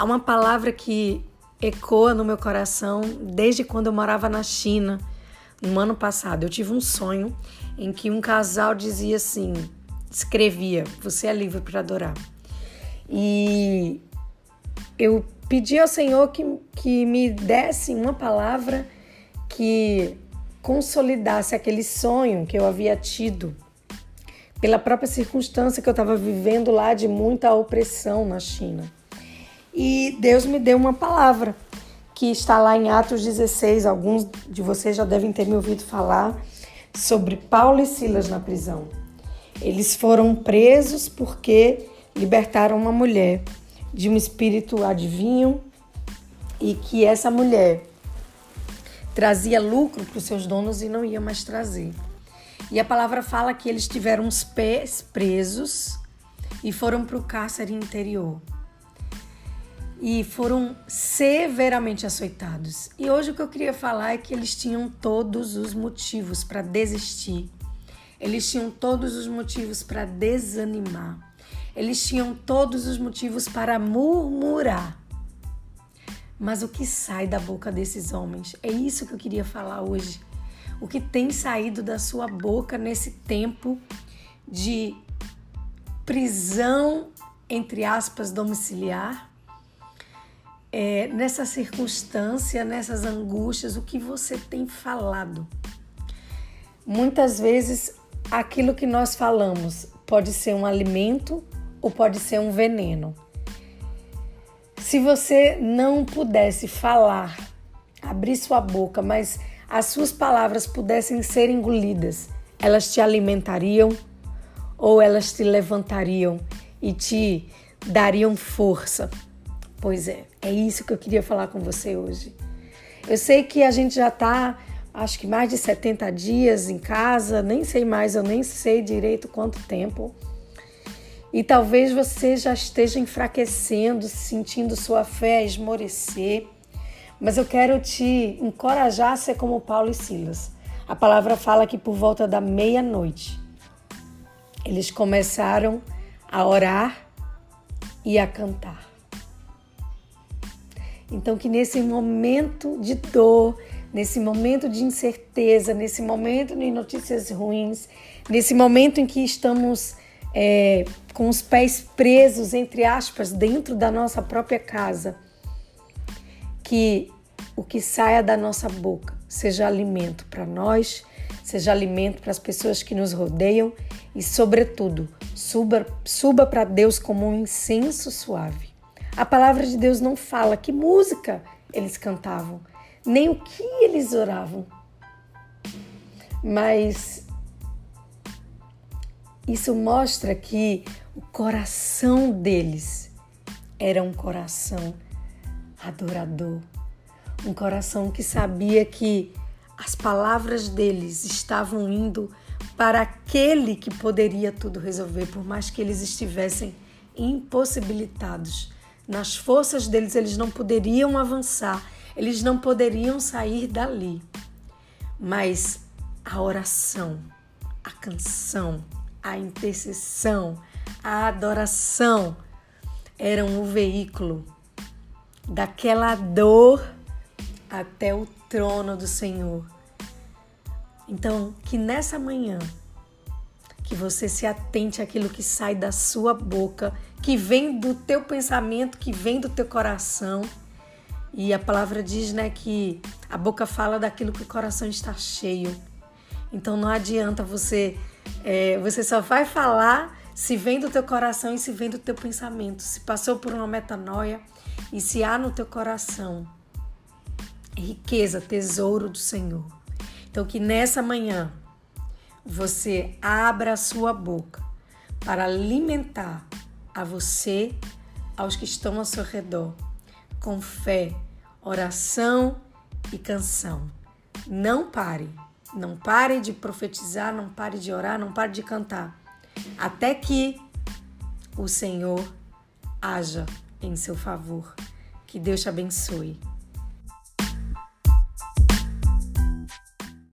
Há uma palavra que ecoa no meu coração desde quando eu morava na China, no ano passado. Eu tive um sonho em que um casal dizia assim: escrevia, você é livre para adorar. E eu pedi ao Senhor que, que me desse uma palavra que consolidasse aquele sonho que eu havia tido pela própria circunstância que eu estava vivendo lá de muita opressão na China. E Deus me deu uma palavra que está lá em Atos 16. Alguns de vocês já devem ter me ouvido falar sobre Paulo e Silas na prisão. Eles foram presos porque libertaram uma mulher de um espírito adivinho e que essa mulher trazia lucro para os seus donos e não ia mais trazer. E a palavra fala que eles tiveram os pés presos e foram para o cárcere interior. E foram severamente açoitados. E hoje o que eu queria falar é que eles tinham todos os motivos para desistir. Eles tinham todos os motivos para desanimar. Eles tinham todos os motivos para murmurar. Mas o que sai da boca desses homens? É isso que eu queria falar hoje. O que tem saído da sua boca nesse tempo de prisão, entre aspas, domiciliar? É, nessa circunstância, nessas angústias, o que você tem falado? Muitas vezes, aquilo que nós falamos pode ser um alimento ou pode ser um veneno. Se você não pudesse falar, abrir sua boca, mas as suas palavras pudessem ser engolidas, elas te alimentariam ou elas te levantariam e te dariam força? Pois é, é isso que eu queria falar com você hoje. Eu sei que a gente já está, acho que mais de 70 dias em casa, nem sei mais, eu nem sei direito quanto tempo. E talvez você já esteja enfraquecendo, sentindo sua fé esmorecer. Mas eu quero te encorajar a ser como Paulo e Silas. A palavra fala que por volta da meia-noite eles começaram a orar e a cantar. Então, que nesse momento de dor, nesse momento de incerteza, nesse momento de notícias ruins, nesse momento em que estamos é, com os pés presos, entre aspas, dentro da nossa própria casa, que o que saia da nossa boca seja alimento para nós, seja alimento para as pessoas que nos rodeiam e, sobretudo, suba, suba para Deus como um incenso suave. A palavra de Deus não fala que música eles cantavam, nem o que eles oravam, mas isso mostra que o coração deles era um coração adorador, um coração que sabia que as palavras deles estavam indo para aquele que poderia tudo resolver, por mais que eles estivessem impossibilitados. Nas forças deles, eles não poderiam avançar, eles não poderiam sair dali. Mas a oração, a canção, a intercessão, a adoração eram o veículo daquela dor até o trono do Senhor. Então, que nessa manhã que você se atente àquilo que sai da sua boca, que vem do teu pensamento, que vem do teu coração. E a palavra diz, né, que a boca fala daquilo que o coração está cheio. Então não adianta você é, você só vai falar se vem do teu coração e se vem do teu pensamento. Se passou por uma metanoia e se há no teu coração riqueza, tesouro do Senhor. Então que nessa manhã você abra a sua boca para alimentar a você, aos que estão ao seu redor, com fé, oração e canção. Não pare. Não pare de profetizar, não pare de orar, não pare de cantar, até que o Senhor haja em seu favor. Que Deus te abençoe.